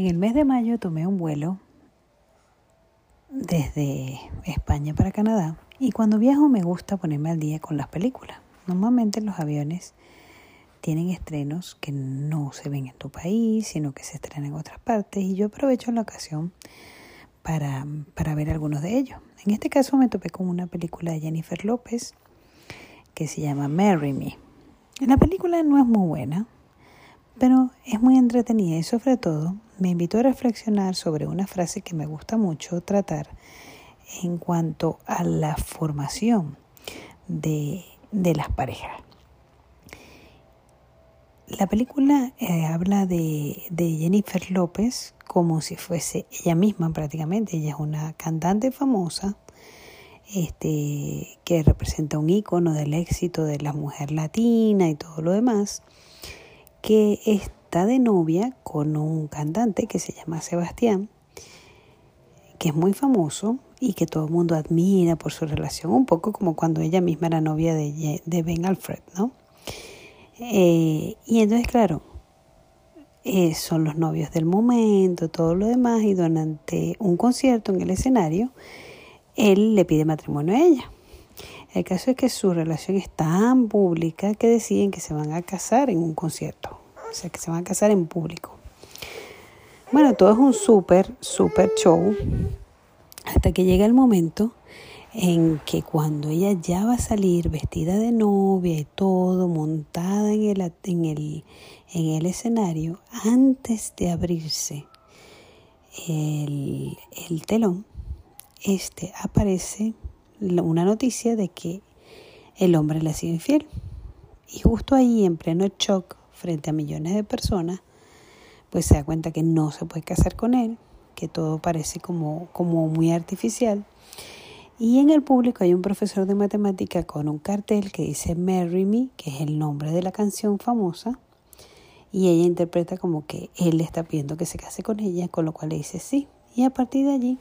En el mes de mayo tomé un vuelo desde España para Canadá y cuando viajo me gusta ponerme al día con las películas. Normalmente los aviones tienen estrenos que no se ven en tu país, sino que se estrenan en otras partes y yo aprovecho la ocasión para, para ver algunos de ellos. En este caso me topé con una película de Jennifer López que se llama Marry Me. La película no es muy buena, pero es muy entretenida y sobre todo me invitó a reflexionar sobre una frase que me gusta mucho tratar en cuanto a la formación de, las parejas. La película eh, habla de, de, Jennifer López como si fuese ella misma prácticamente. Ella es una cantante famosa este, que representa un icono del éxito de la mujer latina y todo lo demás, que es está de novia con un cantante que se llama Sebastián, que es muy famoso y que todo el mundo admira por su relación, un poco como cuando ella misma era novia de, de Ben Alfred, ¿no? Eh, y entonces, claro, eh, son los novios del momento, todo lo demás, y durante un concierto en el escenario, él le pide matrimonio a ella. El caso es que su relación es tan pública que deciden que se van a casar en un concierto o sea, que se van a casar en público. Bueno, todo es un súper, súper show, hasta que llega el momento en que cuando ella ya va a salir vestida de novia y todo, montada en el, en el, en el escenario, antes de abrirse el, el telón, este aparece una noticia de que el hombre le ha sido infiel. Y justo ahí, en pleno shock, frente a millones de personas, pues se da cuenta que no se puede casar con él, que todo parece como, como muy artificial. Y en el público hay un profesor de matemática con un cartel que dice Marry Me, que es el nombre de la canción famosa, y ella interpreta como que él le está pidiendo que se case con ella, con lo cual le dice sí. Y a partir de allí,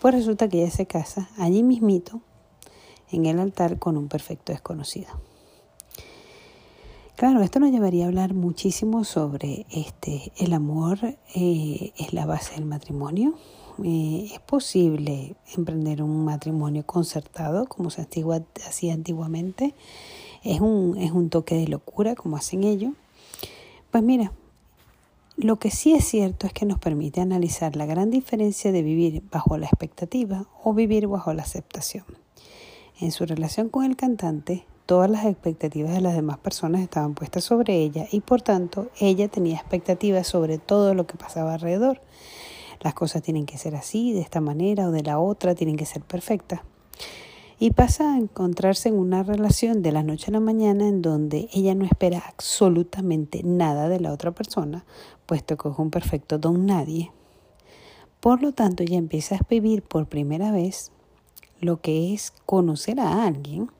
pues resulta que ella se casa allí mismito, en el altar, con un perfecto desconocido. Claro, esto nos llevaría a hablar muchísimo sobre este el amor eh, es la base del matrimonio. Eh, es posible emprender un matrimonio concertado como se hacía antiguamente. Es un, es un toque de locura como hacen ellos. Pues mira, lo que sí es cierto es que nos permite analizar la gran diferencia de vivir bajo la expectativa o vivir bajo la aceptación. En su relación con el cantante, Todas las expectativas de las demás personas estaban puestas sobre ella y por tanto ella tenía expectativas sobre todo lo que pasaba alrededor. Las cosas tienen que ser así, de esta manera o de la otra, tienen que ser perfectas. Y pasa a encontrarse en una relación de la noche a la mañana en donde ella no espera absolutamente nada de la otra persona, puesto que es un perfecto don nadie. Por lo tanto, ella empieza a vivir por primera vez lo que es conocer a alguien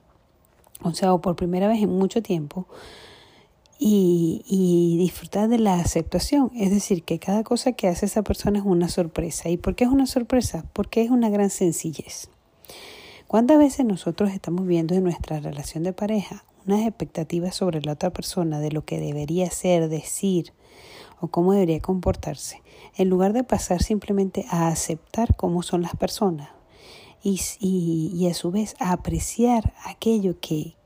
o sea, o por primera vez en mucho tiempo, y, y, disfrutar de la aceptación. Es decir, que cada cosa que hace esa persona es una sorpresa. ¿Y por qué es una sorpresa? Porque es una gran sencillez. ¿Cuántas veces nosotros estamos viendo en nuestra relación de pareja unas expectativas sobre la otra persona de lo que debería ser, decir o cómo debería comportarse, en lugar de pasar simplemente a aceptar cómo son las personas, y, a su vez a apreciar aquello que,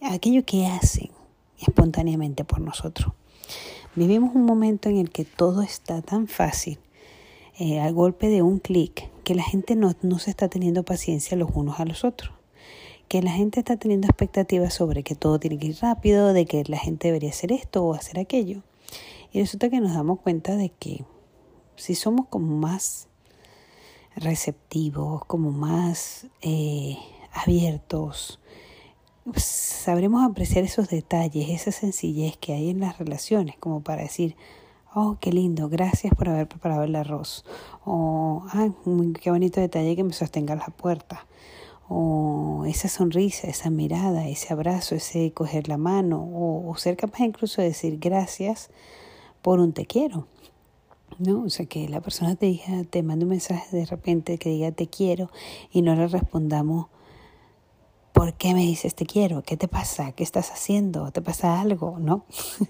aquello que hacen espontáneamente por nosotros. Vivimos un momento en el que todo está tan fácil, eh, al golpe de un clic, que la gente no, no se está teniendo paciencia los unos a los otros que la gente está teniendo expectativas sobre que todo tiene que ir rápido, de que la gente debería hacer esto o hacer aquello. Y resulta que nos damos cuenta de que si somos como más receptivos, como más eh, abiertos, pues, sabremos apreciar esos detalles, esa sencillez que hay en las relaciones, como para decir, oh, qué lindo, gracias por haber preparado el arroz, o, ah, qué bonito detalle que me sostenga la puerta, o esa sonrisa, esa mirada, ese abrazo, ese coger la mano, o, o ser capaz incluso de decir gracias por un te quiero. ¿No? O sea, que la persona te diga, te mande un mensaje de repente que diga te quiero y no le respondamos ¿por qué me dices te quiero? ¿Qué te pasa? ¿Qué estás haciendo? ¿Te pasa algo? ¿No?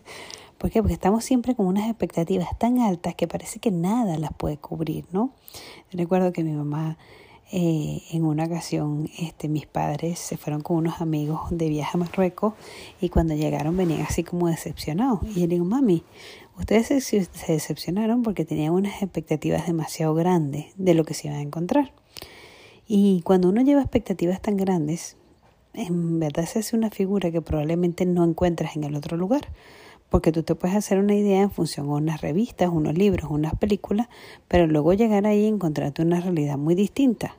¿Por qué? Porque estamos siempre con unas expectativas tan altas que parece que nada las puede cubrir, ¿no? Recuerdo que mi mamá, eh, en una ocasión, este, mis padres se fueron con unos amigos de viaje a Marruecos y cuando llegaron venían así como decepcionados. Y yo digo, mami, ustedes se, se decepcionaron porque tenían unas expectativas demasiado grandes de lo que se iban a encontrar. Y cuando uno lleva expectativas tan grandes, en verdad se hace una figura que probablemente no encuentras en el otro lugar. Porque tú te puedes hacer una idea en función a unas revistas, unos libros, unas películas, pero luego llegar ahí y encontrarte una realidad muy distinta.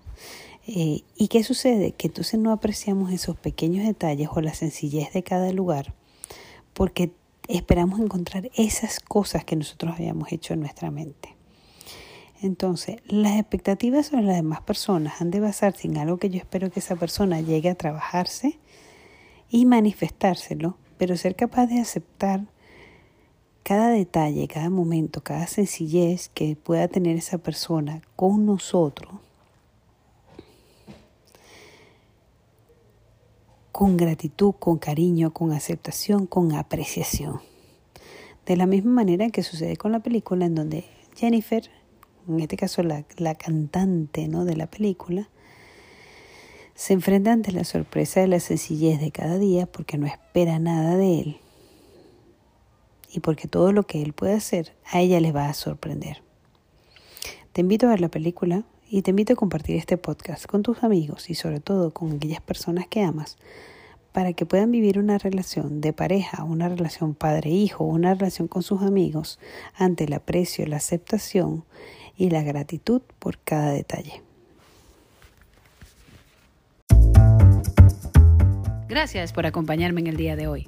Eh, ¿Y qué sucede? Que entonces no apreciamos esos pequeños detalles o la sencillez de cada lugar porque esperamos encontrar esas cosas que nosotros habíamos hecho en nuestra mente. Entonces, las expectativas sobre las demás personas han de basarse en algo que yo espero que esa persona llegue a trabajarse y manifestárselo, pero ser capaz de aceptar cada detalle, cada momento, cada sencillez que pueda tener esa persona con nosotros, con gratitud, con cariño, con aceptación, con apreciación. De la misma manera que sucede con la película en donde Jennifer en este caso la, la cantante ¿no? de la película, se enfrenta ante la sorpresa de la sencillez de cada día porque no espera nada de él y porque todo lo que él puede hacer a ella le va a sorprender. Te invito a ver la película y te invito a compartir este podcast con tus amigos y sobre todo con aquellas personas que amas para que puedan vivir una relación de pareja, una relación padre-hijo, una relación con sus amigos ante el aprecio, la aceptación y la gratitud por cada detalle. Gracias por acompañarme en el día de hoy.